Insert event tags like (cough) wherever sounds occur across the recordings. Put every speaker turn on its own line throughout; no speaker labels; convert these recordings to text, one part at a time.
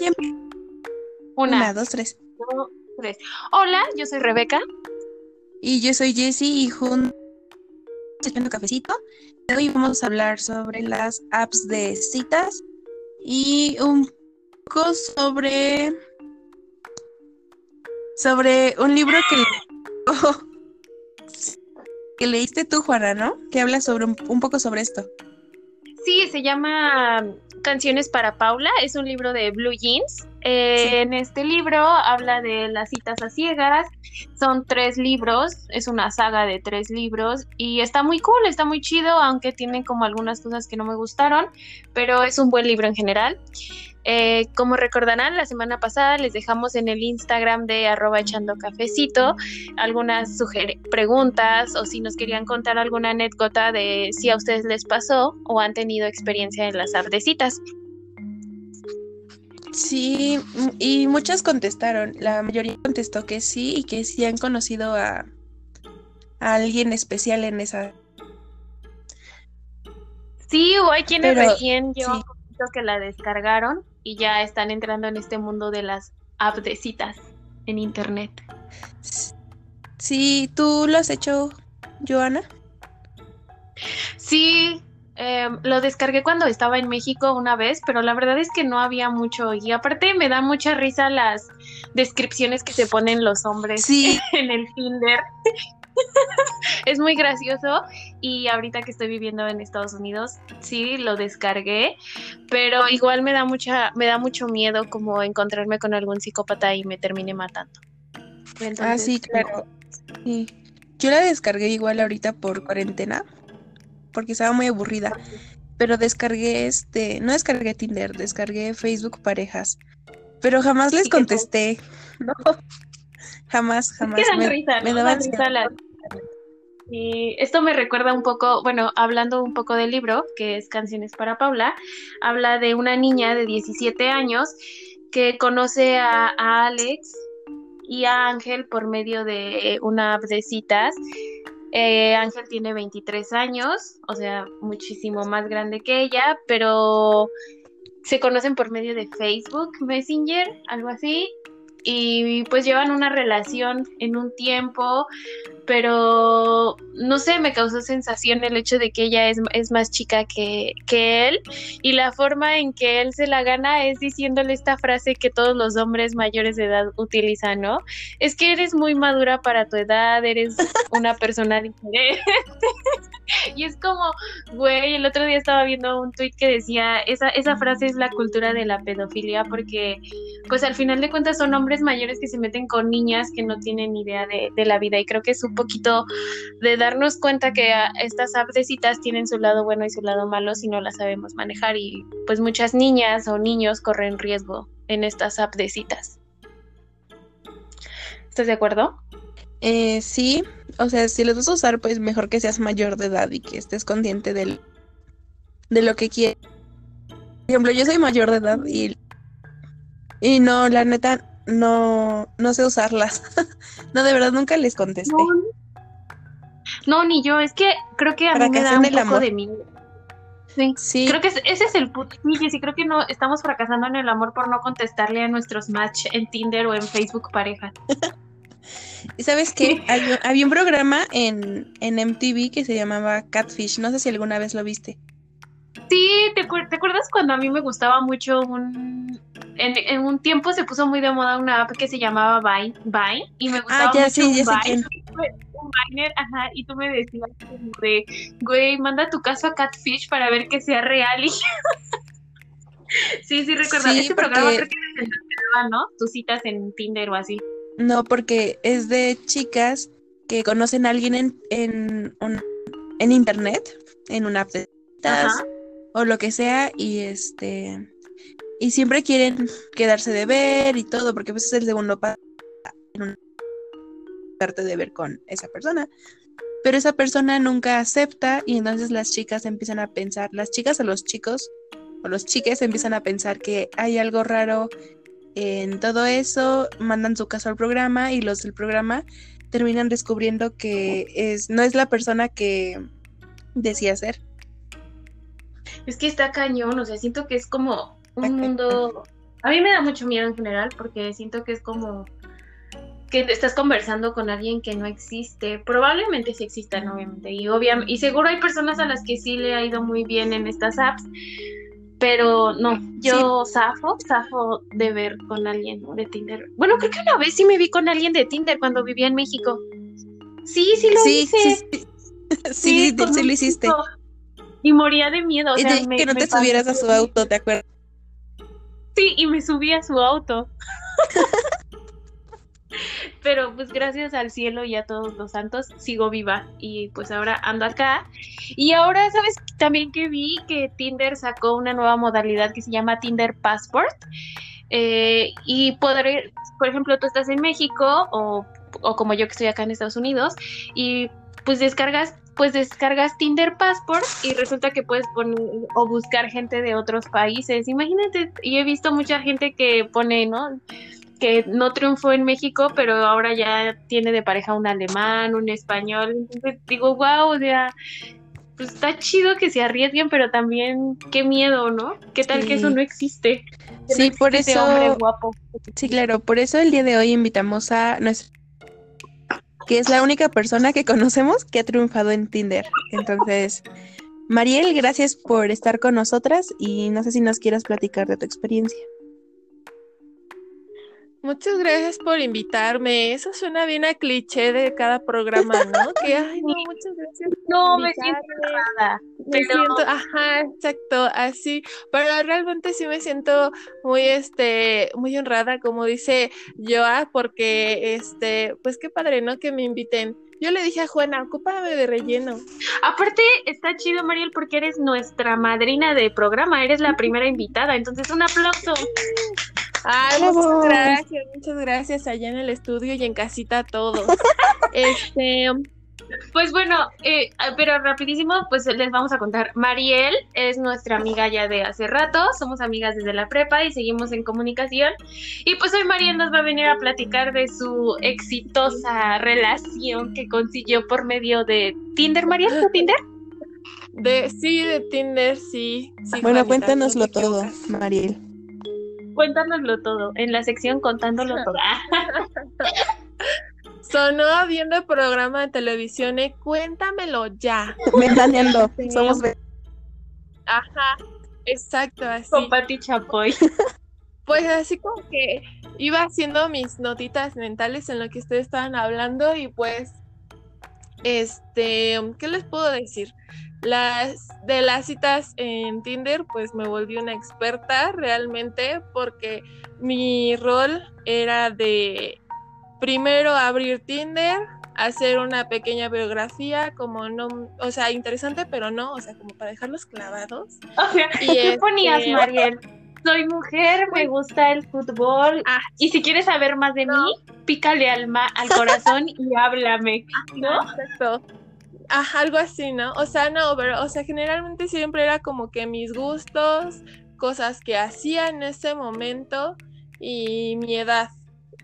ya
Una,
Una, dos, tres.
dos, tres. Hola, yo soy Rebeca.
Y yo soy Jessie y juntos echando cafecito. Hoy vamos a hablar sobre las apps de citas y un poco sobre sobre un libro que (laughs) que leíste tú, Juana, ¿no? Que habla sobre un, un poco sobre esto.
Sí, se llama Canciones para Paula, es un libro de Blue Jeans. Eh,
Sí.
En este libro habla de las citas a ciegas, son tres libros, es una saga de tres libros y está muy cool, está muy chido, aunque tiene como algunas cosas que no me gustaron, pero es un buen libro en general. Eh, como recordarán, la semana pasada les dejamos en el Instagram de arroba echando cafecito algunas preguntas o si nos querían contar alguna anécdota de si a ustedes les pasó o han tenido experiencia en las app de citas.
Sí, y muchas contestaron. La mayoría contestó que sí y que sí han conocido a, a alguien especial en esa.
Sí, o hay quienes
Pero,
recién llevan
sí.
poquito que la descargaron y ya están entrando en este mundo de las app de citas en internet.
Sí, ¿tú lo has hecho, Joana?
Sí, em, lo descargué cuando estaba en México una vez, pero la verdad es que no había mucho y aparte me da mucha risa las descripciones que se ponen los hombres
Sí, (laughs)
en el Tinder. Es muy gracioso y ahorita que estoy viviendo en Estados Unidos, sí lo descargué, pero igual me da mucha me da mucho miedo como encontrarme con algún psicópata y me termine matando.
ah,
Entonces,
sí, claro. Sí. Yo la descargué igual ahorita por cuarentena, porque estaba muy aburrida. Pero descargué este, no descargué Tinder, descargué Facebook Parejas. Pero jamás les contesté. (laughs) No, jamás,
Es
jamás.
que dan
Me,
risa,
me
¿no?
daba
Dan risa las- Y esto me recuerda un poco, bueno, hablando un poco del libro, que es Canciones para Paula, habla de una niña de 17 años que conoce a, Alex y a Ángel por medio de una app de citas. Eh, Ángel tiene 23 años, o sea, muchísimo más grande que ella, pero se conocen por medio de Facebook Messenger, algo así, y pues llevan una relación en un tiempo, pero no sé, me causó sensación el hecho de que ella es, es más chica que, que él y la forma en que él se la gana es diciéndole esta frase que todos los hombres mayores de edad utilizan, ¿no? Es que eres muy madura para tu edad, eres (laughs) una persona diferente. (laughs) y es como, güey, el otro día estaba viendo un tweet que decía, esa, esa frase es la cultura de la pedofilia porque pues al final de cuentas son hombres mayores que se meten con niñas que no tienen idea de, de la vida y creo que es un poquito de darnos cuenta que ah, estas apps de citas tienen su lado bueno y su lado malo si no las sabemos manejar y pues muchas niñas o niños corren riesgo en estas apps de citas. ¿Estás de acuerdo?
Eh, sí, o sea, si los vas a usar, pues mejor que seas mayor de edad y que estés consciente del, de lo que quieres. Por ejemplo, yo soy mayor de edad y, y no, la neta, no, no sé usarlas. (laughs) No, de verdad, nunca les contesté.
No, ni yo, es que creo que a mí me da un
en el
poco
amor.
de miedo. Sí.
Sí,
Creo que es- ese es el punto. Sí, Jessy, creo que no estamos fracasando en el amor por no contestarle a nuestros match en Tinder o en Facebook pareja. (laughs)
¿y sabes qué? Había, había un programa en, en MTV que se llamaba Catfish. No sé si alguna vez lo viste.
Sí, ¿te, te acuerdas cuando a mí me gustaba mucho un... En, en un tiempo se puso muy de moda una app que se llamaba Vine, Vine y me gustaba
Ah, ya
mucho
sí,
un
ya sé quién.
Un Viner, ajá, y tú me decías como de, güey, manda tu caso a Catfish para ver que sea real y... (laughs) sí, sí, recuerdo.
Sí,
Ese programa
porque-
creo que presentaba, ¿no? Tus citas en Tinder o así.
No, porque es de chicas que conocen a alguien en, en, un- en internet, en una app de citas
Ajá.
O lo que sea, y este y siempre quieren quedarse de ver y todo, porque pues es el segundo paso en parte de ver con esa persona. Pero esa persona nunca acepta y entonces las chicas empiezan a pensar, las chicas o los chicos o los chiques empiezan a pensar que hay algo raro en todo eso, mandan su caso al programa y los del programa terminan descubriendo que es, no es la persona que decía ser.
Es que está cañón, o sea, siento que es como un mundo A mí me da mucho miedo en general porque siento que es como que estás conversando con alguien que no existe. Probablemente sí existan, obviamente. Y, obviamente, y seguro hay personas a las que sí le ha ido muy bien en estas apps. Pero no, yo zafo, zafo de ver con alguien de Tinder. Bueno, creo que una vez sí me vi con alguien de Tinder cuando vivía en México. Sí, sí lo hice.
Sí, sí, (laughs) sí, sí lo hiciste.
Y moría de miedo. O
y
sea,
que no te subieras a su auto, ¿te acuerdas?
Sí, y me subí a su auto. (laughs) Pero pues gracias al cielo y a todos los santos sigo viva y pues ahora ando acá. Y ahora, ¿sabes? También que vi que Tinder sacó una nueva modalidad que se llama Tinder Passport. Eh, y podré, por ejemplo, tú estás en México o, o como yo que estoy acá en Estados Unidos y pues descargas pues descargas Tinder Passport y resulta que puedes poner o buscar gente de otros países. Imagínate, y he visto mucha gente que pone, ¿no? que no triunfó en México, pero ahora ya tiene de pareja un alemán, un español. Entonces digo, wow, o sea, pues está chido que se arriesguen, pero también qué miedo, ¿no? ¿Qué tal que eso no existe?
sí, por eso. Hombre guapo. Sí, claro, por eso el día de hoy invitamos a nuestra que es la única persona que conocemos que ha triunfado en Tinder. Entonces, Mariel, gracias por estar con nosotras y no sé si nos quieras platicar de tu experiencia.
Muchas gracias por invitarme. Eso suena bien a cliché de cada programa, ¿no? (laughs) Que, ay, no, muchas gracias.
no, me siento honrada.
Me siento, ajá, exacto, así. Pero realmente sí me siento muy, este, muy honrada, como dice Joa, porque, este, pues qué padre, ¿no? Que me inviten. Yo le dije a Juana, ocúpame de relleno.
Aparte, está chido, Mariel, porque eres nuestra madrina de programa, eres la (laughs) primera invitada, entonces un aplauso.
Ay, muchas gracias, muchas gracias allá en el estudio y en casita todos. (laughs) este,
pues bueno, eh, pero rapidísimo, pues les vamos a contar. Mariel es nuestra amiga ya de hace rato, somos amigas desde la prepa y seguimos en comunicación. Y pues hoy Mariel nos va a venir a platicar de su exitosa relación que consiguió por medio de Tinder. Mariel, ¿tu Tinder?
De, sí, de Tinder, sí. sí
bueno, cuéntanoslo todo, Mariel
cuéntanoslo todo, en la sección contándolo todo. (laughs)
Sonó viendo el programa de televisión, eh, cuéntamelo ya.
Ventaneando, somos
Ajá, exacto, así.
Con Pati Chapoy. (laughs)
Pues así como que iba haciendo mis notitas mentales en lo que ustedes estaban hablando y pues, este, ¿qué les puedo decir? Las de las citas en Tinder, pues me volví una experta realmente porque mi rol era de primero abrir Tinder, hacer una pequeña biografía, como no, o sea, interesante, pero no, o sea, como para dejarlos clavados.
O sea, ¿qué ponías, este, Mariel? Soy mujer, me gusta el fútbol. Ah, y si quieres saber más de mí, pícale al, al corazón y háblame, (laughs) ¿no?
Exacto algo así, ¿no? O sea, no, pero, o sea, generalmente siempre era como que mis gustos, cosas que hacía en ese momento y mi edad,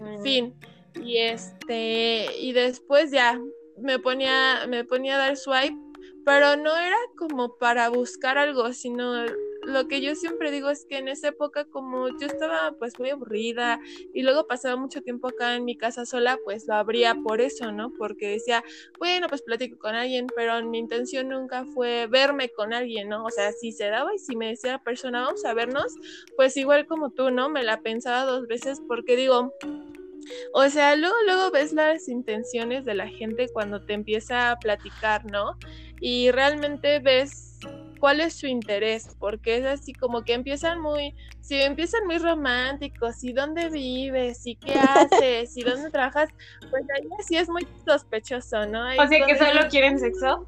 en mm. fin. Y este, y después ya me ponía, me ponía a dar swipe, pero no era como para buscar algo, sino lo que yo siempre digo es que en esa época como yo estaba pues muy aburrida y luego pasaba mucho tiempo acá en mi casa sola, pues lo abría por eso, ¿no? Porque decía, bueno, pues platico con alguien, pero mi intención nunca fue verme con alguien, ¿no? O sea, si se daba y si me decía la persona, vamos a vernos, pues igual como tú, ¿no? Me la pensaba dos veces porque digo, o sea, luego, luego ves las intenciones de la gente cuando te empieza a platicar, ¿no? Y realmente ves cuál es su interés, porque es así como que empiezan muy, si empiezan muy románticos, y dónde vives, y qué haces, y dónde trabajas, pues ahí sí es muy sospechoso, ¿no?
o sea, que solo quieren sexo.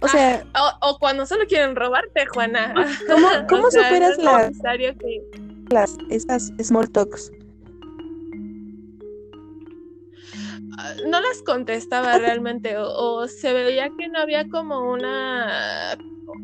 O sea,
o, cuando solo quieren robarte, Juana.
¿Cómo, cómo (laughs) superas las, las, esas small talks?
No las contestaba realmente o, se veía que no había como una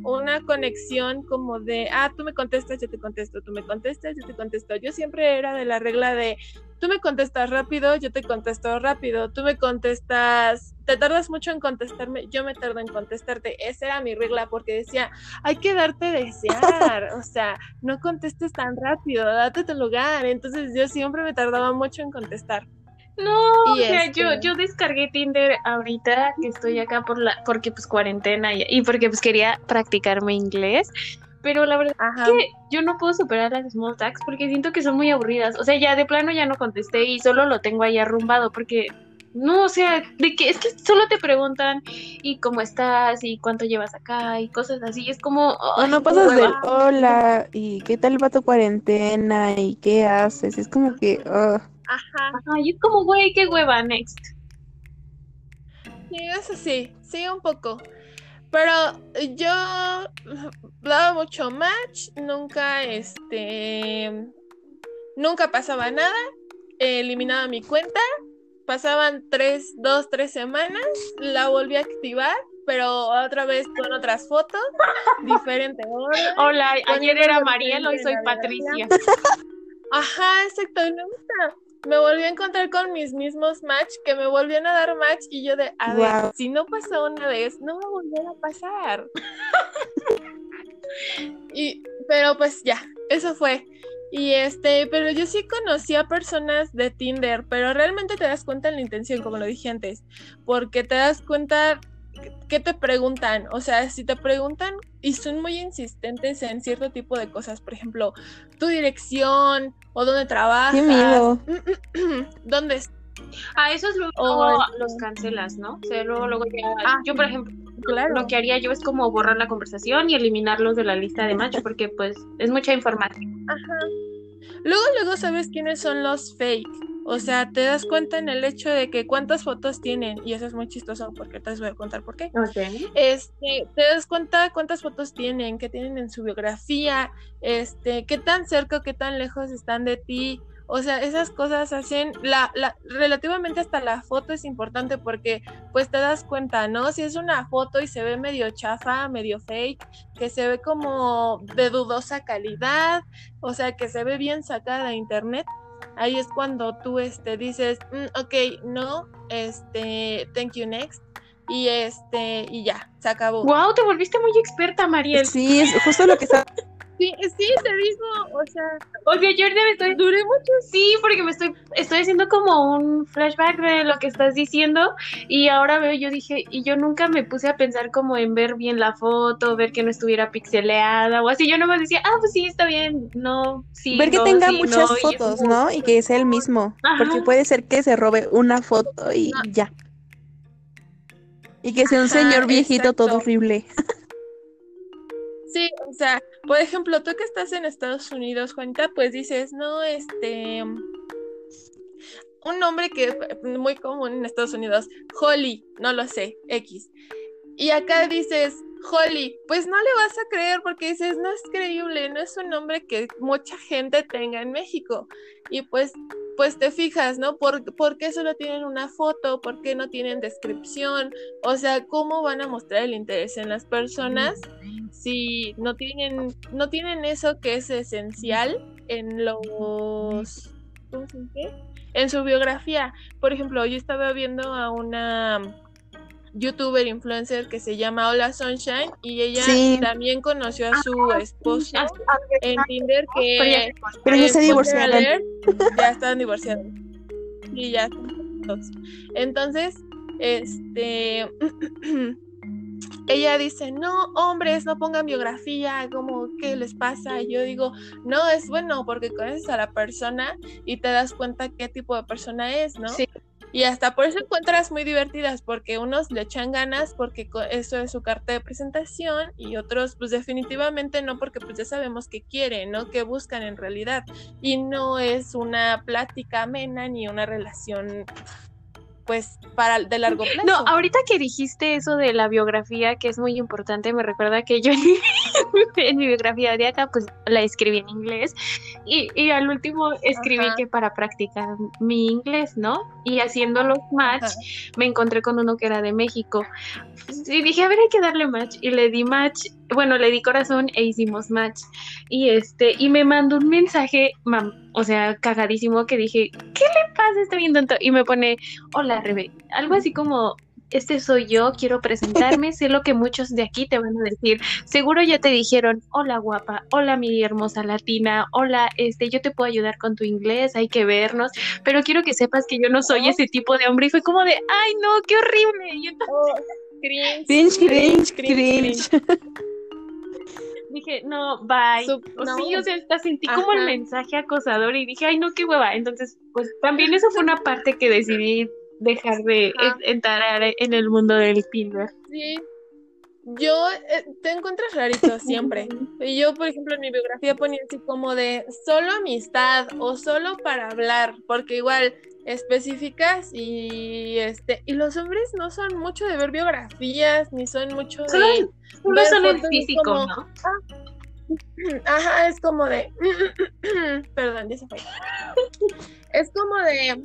una conexión como de, ah, tú me contestas, yo te contesto, tú me contestas, yo te contesto. Yo siempre era de la regla de, tú me contestas rápido, yo te contesto rápido, tú me contestas, te tardas mucho en contestarme, yo me tardo en contestarte. Esa era mi regla porque decía, hay que darte desear, o sea, no contestes tan rápido, date tu lugar. Entonces yo siempre me tardaba mucho en contestar.
No, o sea, yo, este yo descargué Tinder ahorita que estoy acá por la, porque pues cuarentena y, porque pues quería practicarme inglés. Pero la verdad es que yo no puedo superar las small tags porque siento que son muy aburridas. O sea, ya de plano ya no contesté y solo lo tengo ahí arrumbado porque no, o sea, de que es que solo te preguntan y cómo estás y cuánto llevas acá y cosas así. Es como.
No pasas de hola y qué tal va tu cuarentena y qué haces. Es como que.
Ajá. y es como, güey, qué hueva, next.
Sí, eso sí, sí, un poco. Pero yo daba mucho match, nunca, este, nunca pasaba nada, eliminaba mi cuenta, pasaban tres, dos, tres semanas, la volví a activar, pero otra vez con otras fotos, (laughs) diferente
Hola, ayer era Mariel, hoy soy Patricia.
Ajá, exacto, me gusta me volví a encontrar con mis mismos match, que me volvían a dar match y yo de, a ver, si no pasó una vez, no me volviera a pasar. (laughs) y, pero pues ya, eso fue. Y este, pero yo sí conocí a personas de Tinder, pero realmente te das cuenta en la intención, como lo dije antes, porque te das cuenta ¿qué te preguntan? O sea, si te preguntan y son muy insistentes en cierto tipo de cosas, por ejemplo, tu dirección o dónde trabajas.
Qué miedo. (clears throat)
¿Dónde
a esos luego los cancelas, ¿no? O sea, luego, luego ah, yo, por ejemplo, lo que haría yo es como borrar la conversación y eliminarlos de la lista de match porque pues es mucha información.
Ajá. Luego, luego sabes quiénes son los fake. O sea, te das cuenta en el hecho de que cuántas fotos tienen, y eso es muy chistoso porque te voy a contar por qué. Este, te das cuenta cuántas fotos tienen, qué tienen en su biografía, este, qué tan cerca o qué tan lejos están de ti. O sea, esas cosas hacen, la, la, relativamente hasta la foto es importante porque pues te das cuenta, ¿no? Si es una foto y se ve medio chafa, medio fake, que se ve como de dudosa calidad, o sea, que se ve bien sacada de internet, ahí es cuando tú este, dices, mm, ok, no, este, thank you next. Y este, y ya, se acabó.
Wow, te volviste muy experta, Mariel.
Sí, es justo lo que está
Sí, sí, te digo, o sea.
O sea, yo ahorita me estoy.
Duré mucho.
Sí, porque me estoy. Estoy haciendo como un flashback de lo que estás diciendo. Y ahora veo, yo dije. Y yo nunca me puse a pensar como en ver bien la foto, ver que no estuviera pixeleada o así. Yo nomás decía, ah, pues sí, está bien. No, sí.
Ver que tenga muchas fotos, ¿no? Y que sea el mismo. Porque puede ser que se robe una foto y ya. Y que sea un señor viejito todo horrible. (laughs)
Sí, o sea, por ejemplo, tú que estás en Estados Unidos, Juanita, pues dices, no, este, un nombre que es muy común en Estados Unidos, Holly, no lo sé, X. Y acá dices, Holly, pues no le vas a creer porque dices, no es creíble, no es un nombre que mucha gente tenga en México. Y pues, pues te fijas, ¿no? ¿Por, ¿Por, qué solo tienen una foto? ¿Por qué no tienen descripción? O sea, ¿cómo van a mostrar el interés en las personas si no tienen, no tienen eso que es esencial en los... ¿Cómo se dice? En su biografía. Por ejemplo, yo estaba viendo a una youtuber influencer que se llama Hola Sunshine y ella también conoció a su esposo en Tinder que
pero ya se divorciaron
ya están divorciados y ya entonces este (clears throat) ella dice, no, hombres, no pongan biografía, como, ¿qué les pasa? Y yo digo, no, es bueno porque conoces a la persona y te das cuenta qué tipo de persona es, ¿no? Sí. Y hasta por eso encuentras muy divertidas, porque unos le echan ganas porque eso es su carta de presentación y otros pues definitivamente no, porque pues ya sabemos qué quieren, ¿no? ¿Qué buscan en realidad. Y no es una plática amena ni una relación pues para de largo plazo.
No, ahorita que dijiste eso de la biografía, que es muy importante, me recuerda que yo (laughs) en mi, biografía de acá, pues la escribí en inglés y, y al último escribí
Ajá.
que para practicar mi inglés, ¿no? Y haciendo los match,
Ajá.
me encontré con uno que era de México. Y dije, a ver, hay que darle match. Y le di match, bueno, le di corazón e hicimos match. Y este, y me mandó un mensaje, mam, o sea, cagadísimo, que dije, ¿qué le pasa? Está bien tonto. Y me pone, hola, Rebe. Algo así como, este soy yo, quiero presentarme, (laughs) sé lo que muchos de aquí te van a decir. Seguro ya te dijeron, hola guapa, hola mi hermosa latina, hola, este, yo te puedo ayudar con tu inglés, hay que vernos, pero quiero que sepas que yo no soy ese tipo de hombre. Y fue como de, ay no, qué horrible. Y entonces
Oh, (laughs) cringe,
Cringe, cringe, cringe.
Dije, no, bye. O
no.
sí, o sea, hasta sentí como el mensaje acosador y dije, ay no, qué hueva. Entonces, pues también eso fue una parte que decidí dejar de
Ajá.
entrar en el mundo del Tinder.
Sí. Yo eh, te encuentras rarito (laughs) siempre. Y yo, por ejemplo, en mi biografía ponía así como de solo amistad o solo para hablar, porque igual específicas y este y los hombres no son mucho de ver biografías ni son mucho
Solo,
de
solo
ver
son el físico,
como-
¿no? (clears throat)
Ajá, es como de. (clears throat) Perdón, ya se fue. (laughs) Es como de.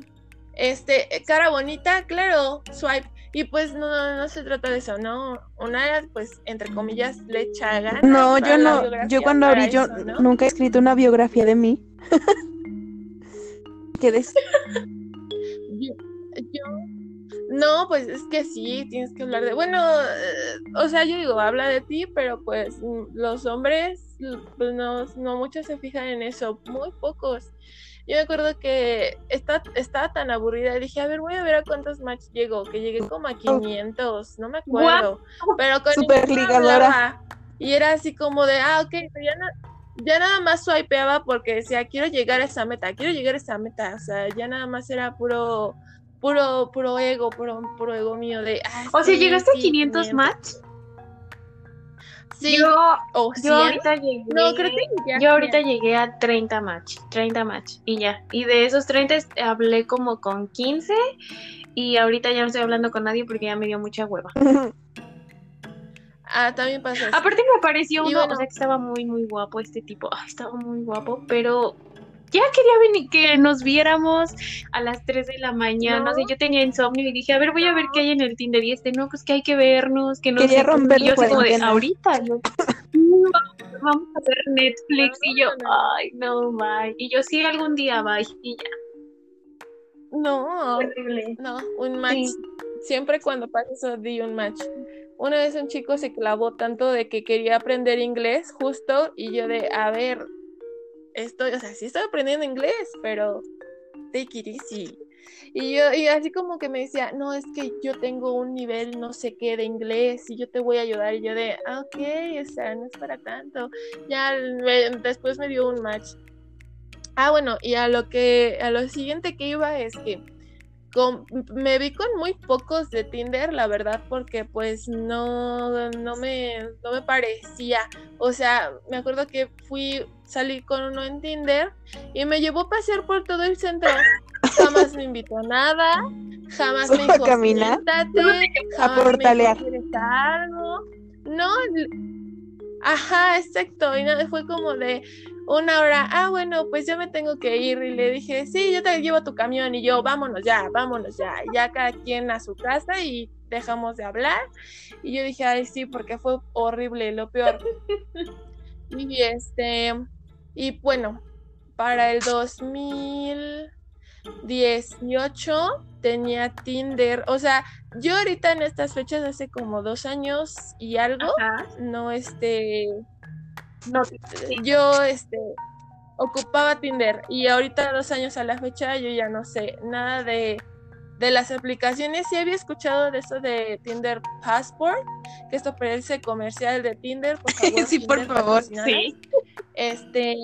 Este, cara bonita, claro, swipe. Y pues no, no, no se trata de eso, ¿no? Una, pues, entre comillas, le echa ganas
No, yo no. Yo cuando abrí, yo nunca he escrito una biografía de mí. (laughs) ¿Qué des- (laughs)
no, pues es que sí, tienes que hablar de, bueno, eh, o sea, yo digo, habla de ti, pero pues mm, los hombres, pues no, no muchos se fijan en eso, muy pocos. Yo me acuerdo que está, estaba tan aburrida, dije, a ver, voy a ver a cuántos match llegó, que llegué como a 500, no me acuerdo, pero con. Y era así como de, ah, ok, pero ya, na- ya nada más swipeaba porque decía, quiero llegar a esa meta, quiero llegar a esa meta. O sea, ya nada más era puro, puro, puro ego, puro, puro ego mío de, ah,
O sea,
sí,
¿llegaste a
sí,
500 match?
Sí,
Yo,
o
yo
100.
ahorita llegué.
No, creo que llegué a
Yo ahorita
100.
llegué a 30 match, 30 match y ya. Y de esos 30 est- hablé como con 15 y ahorita ya no estoy hablando con nadie porque ya me dio mucha hueva.
Ah, también pasa eso.
Aparte me pareció
Y
uno,
bueno.
o sea, que estaba muy, muy guapo este tipo. Ay, estaba muy guapo, pero ya quería venir, que nos viéramos a las 3 de la mañana.
No.
O sea, yo tenía insomnio y dije, a ver, voy a ver qué hay en el Tinder. Y este, no, pues que hay que vernos, que no
Quería
sé
romper
Y yo como de, ahorita. yo, "No, (laughs) vamos a ver Netflix.
No,
y yo,
no,
ay, no, bye. Y yo, sí, algún día, bye. Y ya,
No,
horrible.
no, un match.
Sí.
Siempre cuando pasa eso, di un match. Una vez un chico se clavó tanto de que quería aprender inglés justo y yo de, a ver, estoy, o sea, sí estoy aprendiendo inglés, pero take it easy. Y yo, y así como que me decía, no, es que yo tengo un nivel no sé qué de inglés y yo te voy a ayudar. Y yo de, ah, ok, o sea, no es para tanto. Ya me- después me dio un match. Ah, bueno, y a lo que, a lo siguiente que iba es que con- me vi con muy pocos de Tinder, la verdad, porque pues no, no me, no me parecía. O sea, me acuerdo que fui, salí con uno en Tinder y me llevó a pasear por todo el centro. Jamás me invitó a nada, jamás me
Solo (laughs) a
dijo,
caminar, (laughs) a portalear.
dijo. No, ajá, exacto, y nada, fue como de una hora, ah, bueno, pues yo me tengo que ir, y le dije, sí, yo te llevo tu camión, y yo, vámonos ya, vámonos ya, y ya cada quien a su casa, y dejamos de hablar, y yo dije, ay, sí, porque fue horrible, lo peor. (laughs) Y este, y bueno, para el 2018 tenía Tinder, o sea, yo ahorita en estas fechas hace como dos años y algo,
Ajá.
no este,
No,
yo este ocupaba Tinder y ahorita dos años a la fecha yo ya no sé nada de, de las aplicaciones. Sí había escuchado de eso de Tinder Passport, que esto parece comercial de Tinder, por (laughs) favor.
Sí, por favor,
sí.
Este,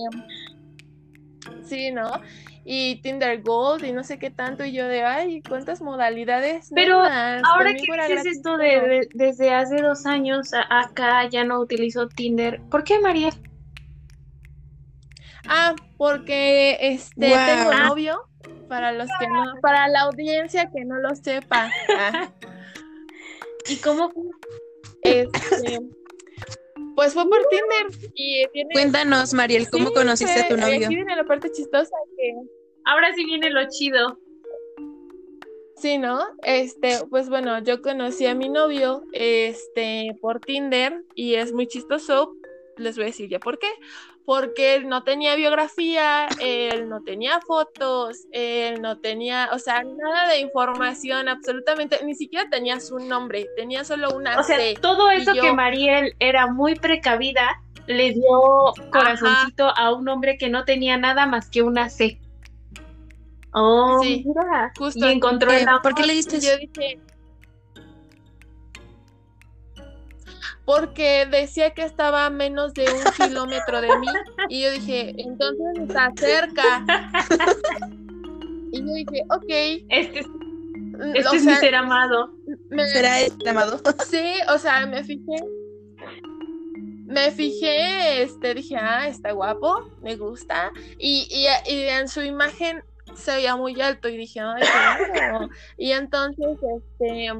sí, ¿no? Y Tinder Gold y no sé qué tanto, y yo de, ay, ¿cuántas modalidades?
Pero? Ahora que dices
gratis
esto de, desde hace dos años a- acá ya no utilizo Tinder, ¿por qué María?
Ah, porque este
Guau.
tengo novio para los que no, para la audiencia que no lo sepa. Ah. (laughs)
¿Y cómo?
Este, pues fue por Tinder. Y viene,
Cuéntanos, Mariel, ¿cómo
Sí,
conociste a tu novio?
Aquí viene la parte chistosa que
Ahora sí viene lo chido.
Sí, ¿no? Este, pues bueno, yo conocí a mi novio, este, por Tinder y es muy chistoso. Les voy a decir ya por qué. Porque él no tenía biografía, él no tenía fotos, él no tenía, o sea, nada de información, absolutamente, ni siquiera tenía su nombre, tenía solo una
O sea,
C.
todo eso
yo-
que Mariel era muy precavida le dio corazoncito a un hombre que no tenía nada más que una C. Oh,
Sí,
mira.
justo.
Y encontró el amor.
¿Por qué le diste
Yo dije. Porque decía que estaba a menos de un kilómetro de mí. Y yo dije, entonces está cerca. Y yo dije, ok.
Este, es-
mm,
este
o
es mi
sea,
ser amado.
me-
¿Será este amado?
sí, o sea, me fijé. Me fijé, este, dije, ah, está guapo, me gusta. Y, y, y en su imagen se veía muy alto y dije, ay, claro. Y entonces, este,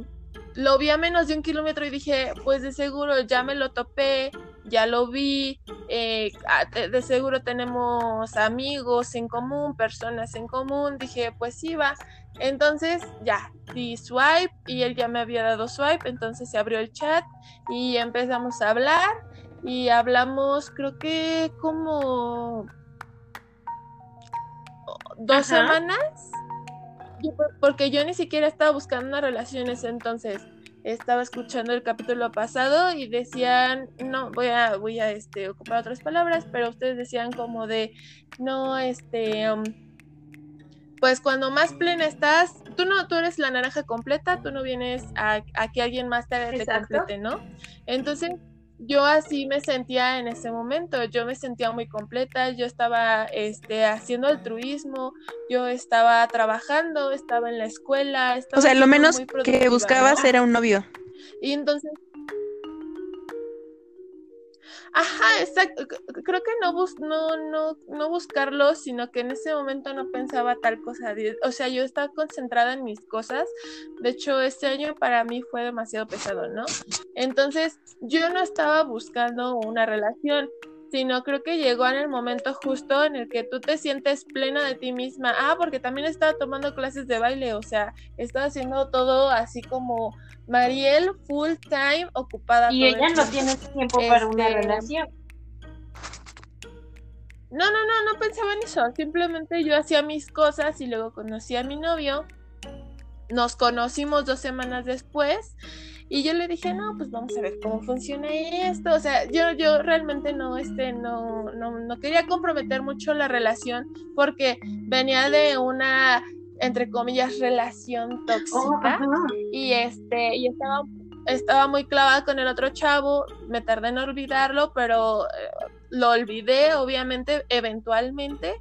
lo vi a menos de un kilómetro y dije, pues de seguro ya me lo topé, ya lo vi, eh, de, seguro tenemos amigos en común, personas en común. Dije, pues sí va. Entonces ya, di swipe y él ya me había dado swipe, entonces se abrió el chat y empezamos a hablar y hablamos creo que como dos
Ajá.
semanas porque yo ni siquiera estaba buscando una relación ese entonces estaba escuchando el capítulo pasado y decían no voy a voy a este ocupar otras palabras pero ustedes decían como de no este um, pues cuando más plena estás tú no tú eres la naranja completa tú no vienes a, a que alguien más te, te complete no entonces yo así me sentía en ese momento, yo me sentía muy completa, yo estaba este, haciendo altruismo, yo estaba trabajando, estaba en la escuela, estaba
O sea, lo menos que buscabas
¿no?
era un novio.
Y entonces... Ajá, exacto. Creo que no, bus no, no, no buscarlo, sino que en ese momento no pensaba tal cosa. O sea, yo estaba concentrada en mis cosas. De hecho, este año para mí fue demasiado pesado, ¿no? Entonces, yo no estaba buscando una relación, sino creo que llegó en el momento justo en el que tú te sientes plena de ti misma. Ah, porque también estaba tomando clases de baile, o sea, estaba haciendo todo así como Mariel full time ocupada.
Y ella no tiene tiempo para una
Este,
relación.
No, no, no, no pensaba en eso. Simplemente yo hacía mis cosas y luego conocí a mi novio. Nos conocimos dos semanas después y yo le dije, no, pues vamos a ver cómo funciona esto. O sea, yo, yo realmente no, este, no, no, no quería comprometer mucho la relación porque venía de una, entre comillas, relación tóxica
Oh,
y este y estaba estaba muy clavada con el otro chavo me tardé en olvidarlo pero eh, lo olvidé obviamente eventualmente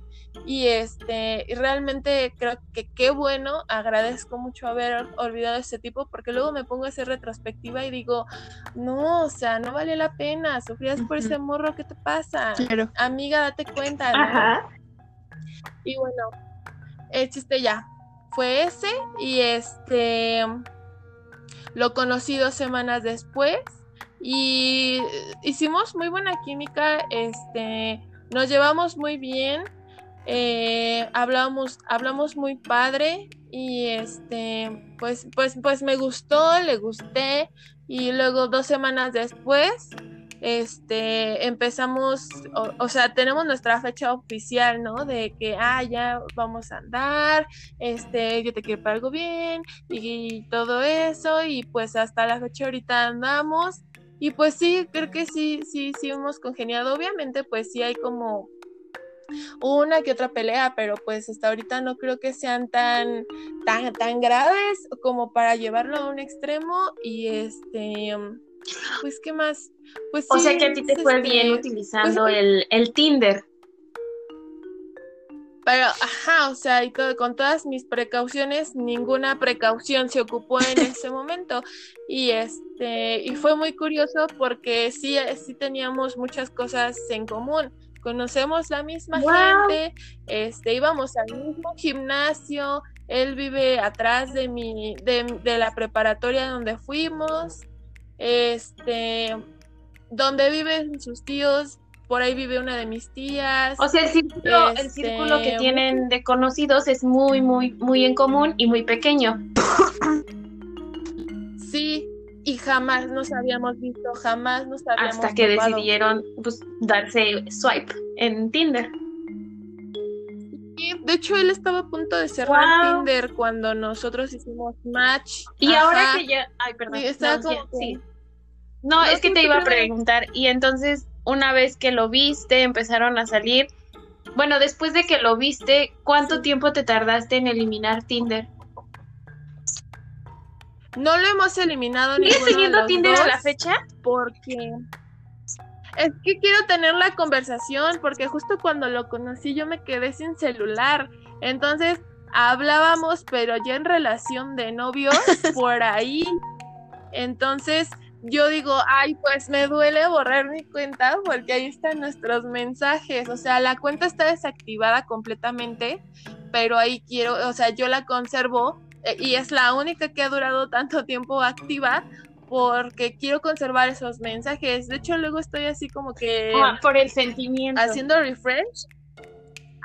y este y realmente creo que qué bueno agradezco mucho haber olvidado ese tipo porque luego me pongo a hacer retrospectiva y digo no o sea no vale la pena sufrías por ese morro qué te pasa
Claro.
amiga date cuenta ¿no?
Ajá.
Y bueno, el chiste ya fue ese y este lo conocí dos semanas después y hicimos muy buena química, este, nos llevamos muy bien, eh, hablamos, hablamos muy padre y este, pues, pues, pues me gustó, le gusté y luego dos semanas después este, empezamos, o, sea, tenemos nuestra fecha oficial, ¿no? De que, ah, ya vamos a andar, este, yo te quiero para algo bien y, todo eso, y pues hasta la fecha ahorita andamos, y pues sí, creo que sí, sí, sí hemos congeniado, obviamente, pues sí hay como una que otra pelea, pero pues hasta ahorita no creo que sean tan, tan, tan graves como para llevarlo a un extremo, y este, pues, ¿qué más? Pues
O
sí,
sea que a ti te fue
este,
bien utilizando
pues,
el, el Tinder.
Pero, ajá, o sea, y todo, con todas mis precauciones, ninguna precaución se ocupó en ese momento. Y este, y fue muy curioso porque sí, sí teníamos muchas cosas en común. conocemos la misma gente, este, íbamos al mismo gimnasio, él vive atrás de mi, de, de la preparatoria donde fuimos, este, donde viven sus tíos, por ahí vive una de mis tías.
O sea, el círculo, el círculo que
Este,
tienen de conocidos es muy, muy, muy en común y muy pequeño.
Sí, y jamás nos habíamos visto, jamás nos habíamos
Hasta que
topado.
decidieron pues, darse swipe en Tinder.
Sí, De hecho, él estaba a punto de cerrar
Wow.
Tinder cuando nosotros hicimos match.
Y ahora que ya. Ay, perdón.
Sí,
no,
como
sí,
que-
sí. No,
No,
es que te iba a preguntar. Y entonces, una vez que lo viste, empezaron a salir. Bueno, después de que lo viste, ¿cuánto tiempo te tardaste en eliminar Tinder?
No lo hemos eliminado
¿Sigues
ninguno de
teniendo Tinder a la fecha?
porque es que quiero tener la conversación porque justo cuando lo conocí yo me quedé sin celular. Entonces hablábamos, pero ya en relación de novios (laughs) por ahí. Entonces yo digo, ay, pues me duele borrar mi cuenta porque ahí están nuestros mensajes. O sea, la cuenta está desactivada completamente, pero ahí quiero, o sea, yo la conservo eh, y es la única que ha durado tanto tiempo activa porque quiero conservar esos mensajes. De hecho, luego estoy así como que
Ah, por el sentimiento.
haciendo refresh.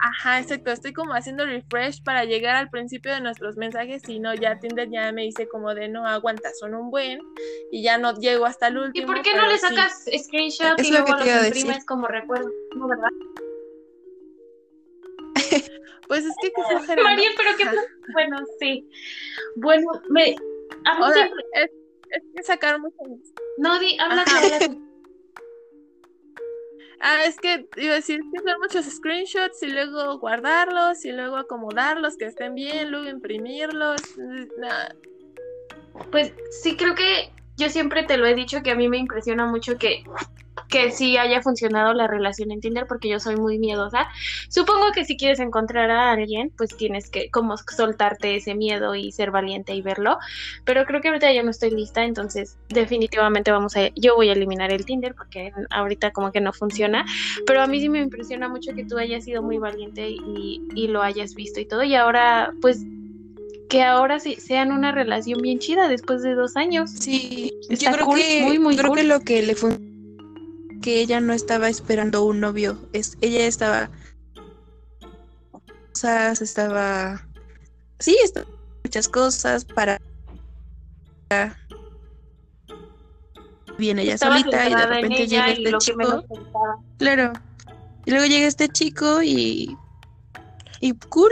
Ajá, exacto. Estoy como haciendo refresh para llegar al principio de nuestros mensajes y no, ya Tinder ya me dice como de no aguanta, son un buen y ya no llego hasta el
¿Y
último.
por qué no le
sí.
sacas screenshot
Es
y
lo
luego
que
los imprimes
decir.
como recuerdo? No, ¿verdad? (laughs)
Pues es que. (laughs)
María, pero qué... (laughs) Bueno, sí. Bueno, me... a mí
O sea,
siempre-
es, es que sacar mucho.
No, di, habla habla.
Ah, es que iba a decir que hacer muchos screenshots y luego guardarlos y luego acomodarlos que estén bien, luego imprimirlos. Nah.
Pues sí, creo que yo siempre te lo he dicho que a mí me impresiona mucho que, que sí haya funcionado la relación en Tinder porque yo soy muy miedosa. Supongo que si quieres encontrar a alguien, pues tienes que como soltarte ese miedo y ser valiente y verlo. Pero creo que ahorita yo no estoy lista, entonces definitivamente vamos a, yo voy a eliminar el Tinder porque ahorita como que no funciona. Pero a mí sí me impresiona mucho que tú hayas sido muy valiente y, y lo hayas visto y todo. Y ahora, pues que ahora sean una relación bien chida después de dos años.
Sí,
Está
yo creo
cool,
que
muy, muy
creo
cool.
que lo que le fue que ella no estaba esperando un novio, es ella estaba cosas, estaba sí, estaba muchas cosas para bien ella
Estaba
solita y de repente llega este chico, claro. Y luego llega este chico y y cool.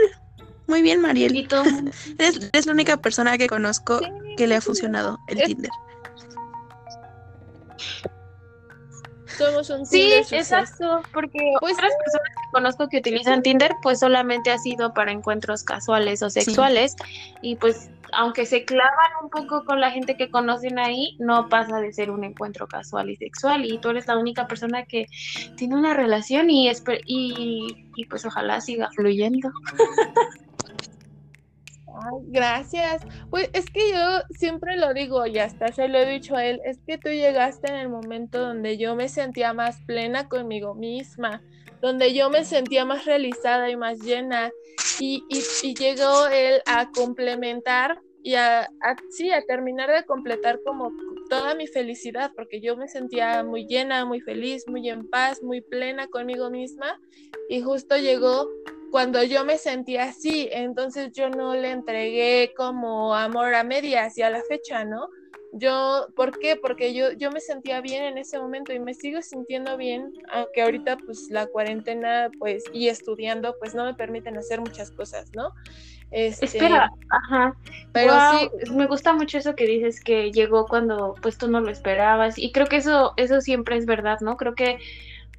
Muy bien, Mariel.
Y (laughs)
Eres, eres la única persona que conozco que le ha funcionado el
Es-
Tinder.
Somos un
Sí,
Tinder
exacto, porque
Pues-
otras personas que conozco que utilizan Tinder, pues solamente ha sido para encuentros casuales o sexuales, y pues aunque se clavan un poco con la gente que conocen ahí, no pasa de ser un encuentro casual y sexual, y tú eres la única persona que tiene una relación y, y, y pues ojalá siga fluyendo. (laughs)
Gracias. Pues es que yo siempre lo digo y hasta se lo he dicho a él, es que tú llegaste en el momento donde yo me sentía más plena conmigo misma, donde yo me sentía más realizada y más llena y, y, y llegó él a complementar y a, a- sí, a terminar de completar como toda mi felicidad, porque yo me sentía muy llena, muy feliz, muy en paz, muy plena conmigo misma y justo llegó cuando yo me sentía así, entonces yo no le entregué como amor a medias y a la fecha, ¿no? Yo, ¿por qué? Porque yo, yo me sentía bien en ese momento y me sigo sintiendo bien, aunque ahorita pues la cuarentena pues y estudiando pues no me permiten hacer muchas cosas, ¿no? Este,
Espera, ajá.
pero
Guau,
sí,
me gusta mucho eso que dices que llegó cuando pues tú no lo esperabas y creo que eso eso siempre es verdad, ¿no? Creo que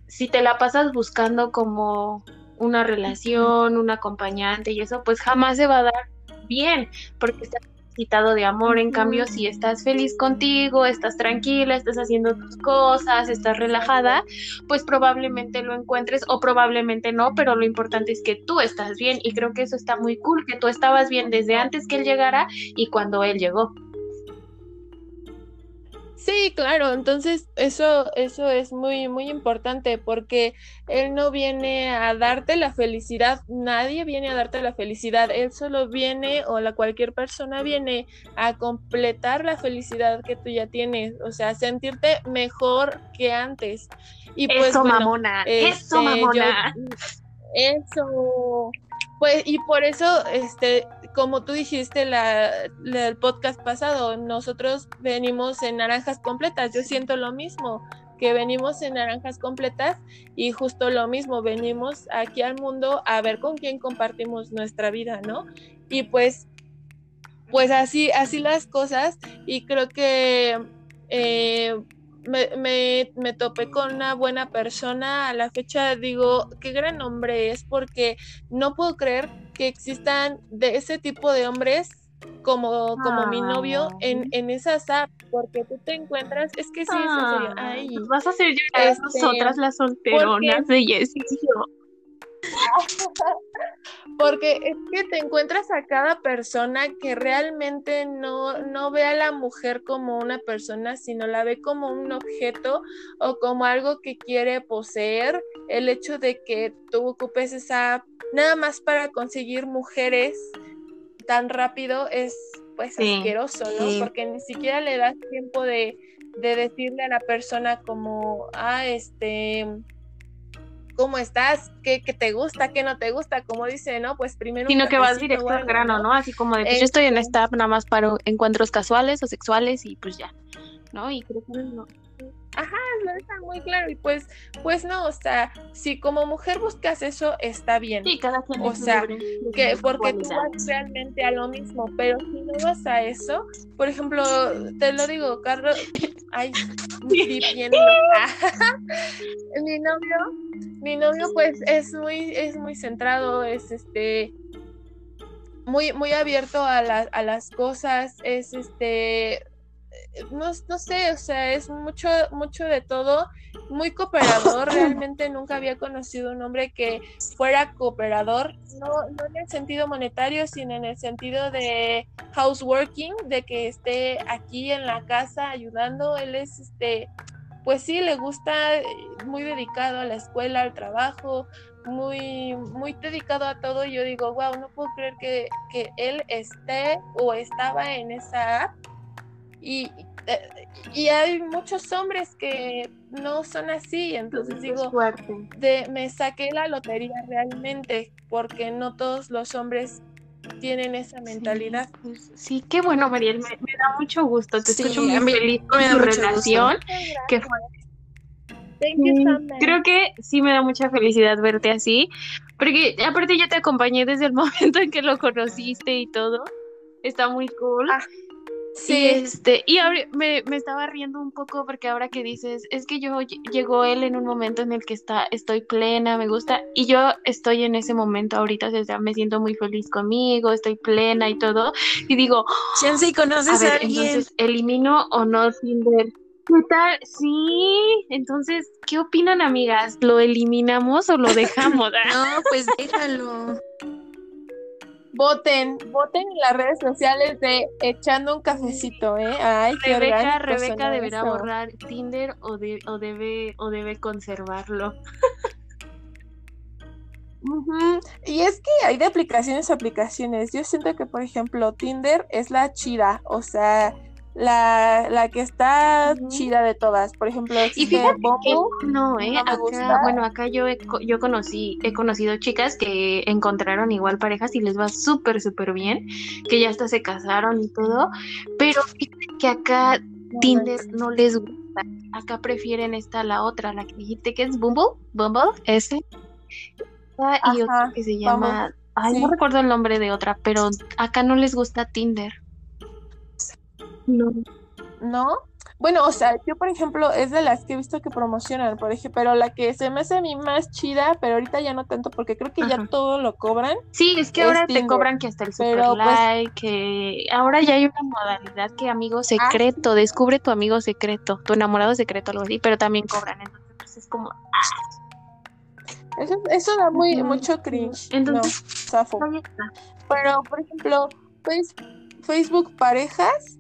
si te la pasas buscando como una relación, un acompañante y eso, pues jamás se va a dar bien porque estás necesitado de amor. En cambio, si estás feliz contigo, estás tranquila, estás haciendo tus cosas, estás relajada, pues probablemente lo encuentres o probablemente no, pero lo importante es que tú estás bien y creo que eso está muy cool, que tú estabas bien desde antes que él llegara y cuando él llegó.
Sí, claro, entonces eso, eso es muy, muy importante porque él no viene a darte la felicidad, nadie viene a darte la felicidad, él solo viene o la cualquier persona viene a completar la felicidad que tú ya tienes, o sea, sentirte mejor que antes. Y pues,
eso,
bueno,
mamona,
este,
eso,
yo-
mamona.
eso. Pues, y por eso, este, como tú dijiste la, el podcast pasado, nosotros venimos en naranjas completas. Yo siento lo mismo, que venimos en naranjas completas y justo lo mismo, venimos aquí al mundo a ver con quién compartimos nuestra vida, ¿no? Y pues, pues así, así las cosas, y creo que eh, me, me, me topé con una buena persona. A la fecha digo, qué gran hombre es, porque no puedo creer que existan de ese tipo de hombres como, como mi novio en, en esas apps, porque tú te encuentras, es que sí, es en serio,
Ah,
ay,
nos vas a hacer llorar a
Este,
nosotras las solteronas de Jessie. (laughs)
Porque es que te encuentras a cada persona que realmente no, no ve a la mujer como una persona, sino la ve como un objeto o como algo que quiere poseer. El hecho de que tú ocupes esa nada más para conseguir mujeres tan rápido es pues
Sí.
asqueroso, ¿no?
Sí.
Porque ni siquiera le das tiempo de, de decirle a la persona como, ah, este, ¿cómo estás? ¿Qué, qué te gusta? ¿Qué no te gusta? Como dice, ¿no? Pues primero
Sino que vas directo al grano, ¿no? Así como de, pues yo estoy en esta app nada más para encuentros casuales o sexuales y pues ya, ¿no? Y creo que no.
Lo deja muy claro y pues, pues no, o sea, si como mujer buscas eso, está bien.
Sí, cada quien
O sea,
libre
que porque tú vas realmente a lo mismo, pero si no vas a eso, por ejemplo, te lo digo, Carlos, ay, viviendo. (laughs) (laughs) mi novio, mi novio pues es muy, es muy centrado, es este muy, muy abierto a, la- a las cosas, es este no, no sé, o sea, es mucho, mucho de todo, muy cooperador, (clears throat) realmente nunca había conocido un hombre que fuera cooperador, no, no en el sentido monetario, sino en el sentido de houseworking, de que esté aquí en la casa ayudando, él es este, pues sí, le gusta, eh, muy dedicado a la escuela, al trabajo, muy, muy dedicado a todo, y yo digo, wow, no puedo creer que, que él esté o estaba en esa app y, eh, y hay muchos hombres que no son así, entonces digo, de, me saqué la lotería realmente, porque no todos los hombres tienen esa mentalidad.
Sí, pues, sí, qué bueno, Mariel, me, me da mucho gusto. Te
Sí,
escucho muy feliz con tu relación. que fue-
much.
Creo que sí me da mucha felicidad verte así, porque aparte yo te acompañé desde el (laughs) momento en que lo conociste y todo. Está muy cool.
Ah,
Y
Sí,
este, y ahora me, me estaba riendo un poco porque ahora que dices, es que yo ll- llegó él en un momento en el que está, estoy plena, me gusta, y yo estoy en ese momento ahorita, o sea, me siento muy feliz conmigo, estoy plena y todo, y digo,
Chance y conoces a,
ver,
alguien.
entonces, ¿elimino o no Tinder? ¿Qué tal? Sí, entonces, ¿qué opinan, amigas? ¿Lo eliminamos o lo dejamos? (laughs)
No, pues déjalo.
Voten, voten en las redes sociales de echando un cafecito, ¿eh? Ay, qué
Rebeca,
orgánico
Rebeca deberá
eso.
borrar Tinder o, de- o debe o debe conservarlo.
Y es que hay de aplicaciones a aplicaciones. Yo siento que, por ejemplo, Tinder es la chida, o sea, la, la que está chida de todas. Por ejemplo,
Y
existe
fíjate que no, eh,
no
acá, bueno, acá yo he, yo conocí, he conocido chicas que encontraron igual parejas y les va súper, súper bien, que ya hasta se casaron y todo, pero fíjate que acá Tinder no les gusta, acá prefieren esta la otra, la que dijiste que es Bumble, Bumble, ese, Ah, y otra que se llama, ay,
sí.
no recuerdo el nombre de otra, pero acá no les gusta Tinder. No.
¿No? Bueno, o sea, yo, por ejemplo, es de las que he visto que promocionan, por ejemplo, pero la que se me hace a mí más chida, pero ahorita ya no tanto, porque creo que ya todo lo cobran.
Sí, es que
es
ahora te cobran que hasta el super
pero, pues-
like, que ahora ya hay una modalidad que amigo secreto, descubre tu amigo secreto, tu enamorado secreto, algo así, pero también cobran, entonces es como,
Eso, eso da muy, mucho cringe.
Entonces-
no. Pero, por ejemplo, pues, Facebook parejas,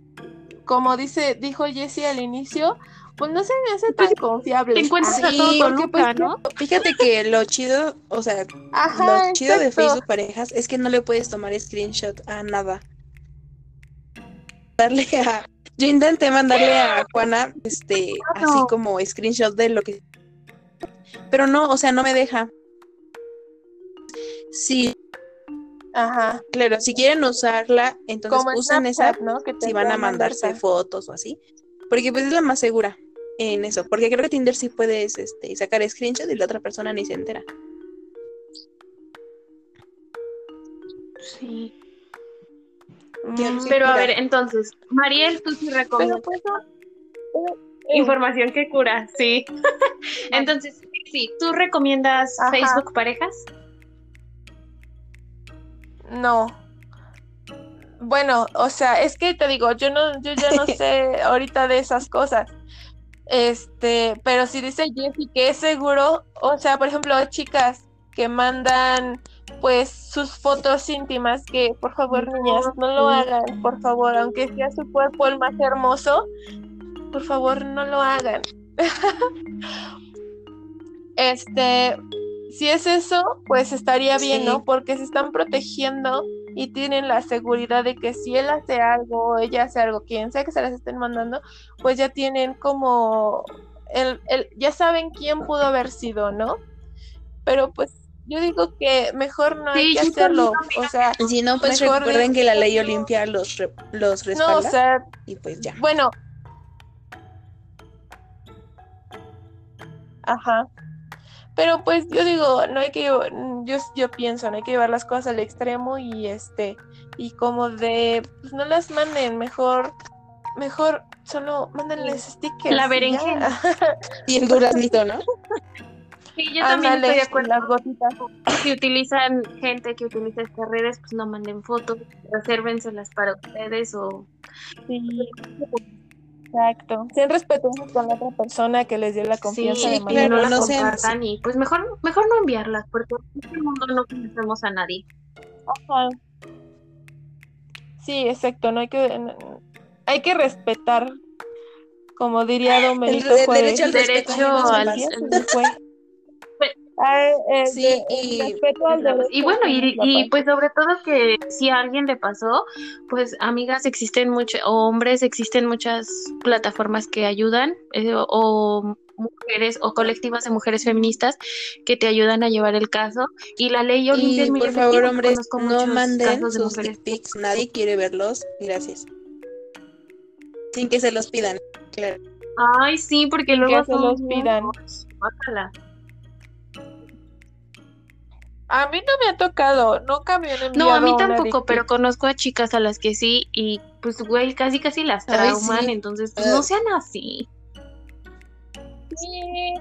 como dice, dijo Jessie al inicio, pues no se me hace tan confiable.
Te encuentras
Sí,
a todo
porque,
Toluca,
pues,
¿no?
Fíjate que lo chido, o sea,
Ajá,
lo chido de. Facebook parejas es que no le puedes tomar screenshot a nada. Darle a. Yo intenté mandarle a Juana, este, así como screenshot de lo que. Pero no, o sea, no me deja. Sí,
Ajá.
claro, si quieren usarla, entonces
Como
usen esa
Snapchat, ¿no? Que
si van a mandarse fotos o así. Porque pues es la más segura en eso. Porque creo que Tinder sí puedes este, sacar screenshot y la otra persona ni se entera.
Sí.
Mm.
Pero a ver, entonces, Mariel, tú sí recomiendas
pues eh,
información que cura, sí. (laughs) Entonces, sí, ¿tú recomiendas
Ajá.
Facebook parejas?
No. Bueno, o sea, es que te digo, yo no, yo ya no (laughs) sé ahorita de esas cosas. Este, pero si dice Jessie que es seguro, o sea, por ejemplo, chicas que mandan pues sus fotos íntimas, que por favor, niñas, no lo hagan, por favor, aunque sea su cuerpo el más hermoso, por favor, no lo hagan. (laughs) Este, si es eso, pues estaría bien,
Sí.
¿no? Porque se están protegiendo y tienen la seguridad de que si él hace algo ella hace algo, quien sea que se las estén mandando, pues ya tienen como el, el, ya saben quién pudo haber sido, ¿no? Pero pues yo digo que mejor no hay
Sí,
que hacerlo, o sea,
Si no, pues
Mejor
recuerden
de-
que la ley Olimpia los, re- los
no, o
respalda
sea,
y pues ya.
bueno. Ajá. Pero pues yo digo, no hay que llevar- yo, yo pienso, no hay que llevar las cosas al extremo y este, y como de, pues no las manden, mejor, mejor solo mándenles stickers.
La berenjena. (laughs)
Y el duraznito, ¿no?
Sí, yo también
Ándale,
estoy de acuerdo.
las gotitas.
Si utilizan gente que utiliza estas redes, pues no manden fotos, resérvenselas para ustedes o
Sí. Exacto. Sean respetuosos con la otra persona que les dio la confianza
sí,
de
no
claro,
las
no sean-
compartan y pues mejor, mejor no enviarlas, porque en este mundo no conocemos a nadie.
Ajá. Sí, exacto, no hay que hay que respetar, como diría Don Benito
el
Juárez.
derecho al
Derecho al- (laughs)
Sí, eh, de-
y-
al
bueno, y, pues sobre todo que si a alguien le pasó, pues amigas, existen muchos, o hombres, existen muchas plataformas que ayudan, eh, o, o mujeres, o colectivas de mujeres feministas que te ayudan a llevar el caso. Y la ley Olimpia
Y
es muy
por favor, hombres,
conozco
no
muchos
manden
casos de
sus
mujeres.
pics. Nadie quiere verlos. Gracias. Sin que se los pidan. Claro.
Ay, sí, porque luego
Que se los pidan.
muchos.
A mí no me ha tocado, nunca me han enviado
No, a mí tampoco, pero conozco a chicas a las que sí, y pues, güey, casi casi las
Ay,
trauman,
sí.
entonces, pues, no sean así.
Sí,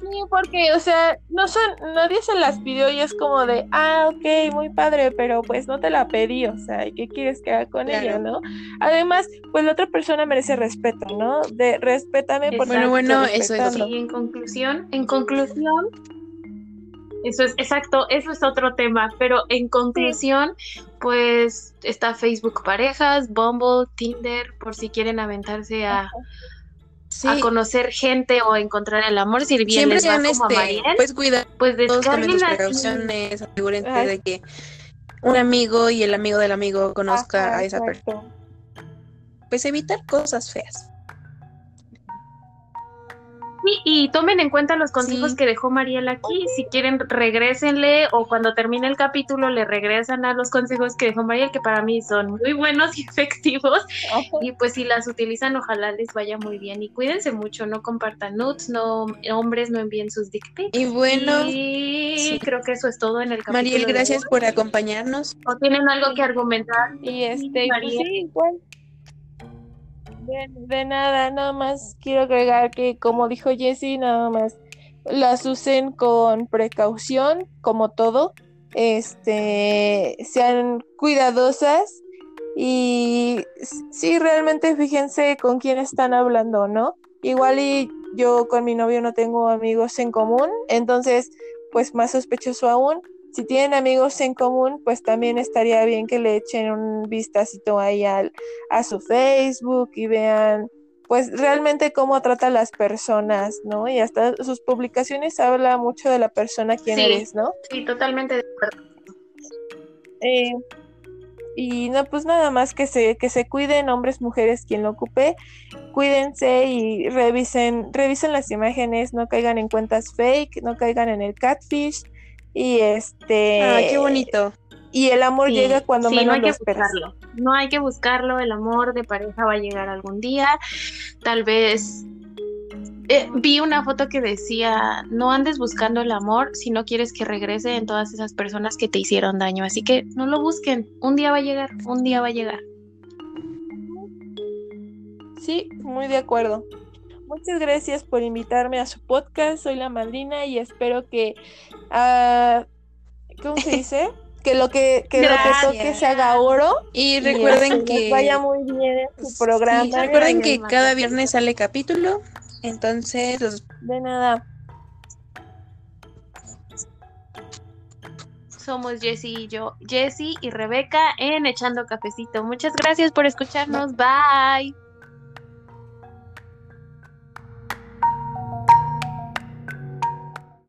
sí, porque, o sea, no son, nadie se las pidió y es como de, ah, ok, muy padre, pero pues no te la pedí, o sea, ¿y qué quieres que haga con
Claro.
ella, no? Además, pues la otra persona merece respeto, ¿no? De respétame por.
Bueno, bueno, eso es.
Y en conclusión, en conclusión, eso es exacto, eso es otro tema, pero en conclusión, pues está Facebook Parejas, Bumble, Tinder, por si quieren aventarse a,
Sí.
a conocer gente o encontrar el amor, si bien
Siempre
les va a
este,
Mariel,
pues cuidar
pues
sus
descarguenla.
precauciones, asegúrense
Ay.
de que un amigo y el amigo del amigo conozca
Ajá,
a esa persona. Pues evitar cosas feas.
Sí, y tomen en cuenta los consejos
Sí.
que dejó Mariel aquí. Si quieren, regrésenle o cuando termine el capítulo le regresan a los consejos que dejó Mariel, que para mí son muy buenos y (laughs) efectivos. Y pues si las utilizan, ojalá les vaya muy bien. Y cuídense mucho, no compartan nudes, no hombres no envíen sus dick pics.
Y bueno,
y
sí.
creo que eso es todo en el capítulo.
Mariel, gracias por acompañarnos.
¿O tienen algo que argumentar?
Y este, pues
Mariel.
sí, igual. De, de nada, nada más quiero agregar que, como dijo Jessie, nada más las usen con precaución, como todo. Este, sean cuidadosas y sí, realmente fíjense con quién están hablando, ¿no? Igual y yo con mi novio no tengo amigos en común, entonces, pues más sospechoso aún, si tienen amigos en común, pues también estaría bien que le echen un vistacito ahí al, a su Facebook y vean pues realmente cómo trata a las personas, ¿no? Y hasta sus publicaciones habla mucho de la persona quien eres, ¿no?
Sí, totalmente de acuerdo.
Eh, y no, pues nada más que se, que se cuiden, hombres, mujeres, quien lo ocupe, cuídense y revisen, revisen las imágenes, no caigan en cuentas fake, no caigan en el catfish. Y este.
Ah, qué bonito.
Y el amor llega cuando menos
no hay
lo
que
esperas.
buscarlo. No hay que buscarlo, el amor de pareja va a llegar algún día. Tal vez eh, vi una foto que decía, no andes buscando el amor si no quieres que regrese en todas esas personas que te hicieron daño. Así que no lo busquen, un día va a llegar, un día va a llegar.
Sí, muy de acuerdo. Muchas gracias por invitarme a su podcast. Soy la madrina y espero que, ah, ¿cómo se dice? (laughs) que lo que, que lo que toque se haga oro.
Y recuerden que
vaya muy bien en su programa.
Sí, recuerden que cada viernes sale capítulo. Entonces, los
De nada.
Somos Jessy y yo, Jessy y Rebeca en Echando Cafecito. Muchas gracias por escucharnos. Bye.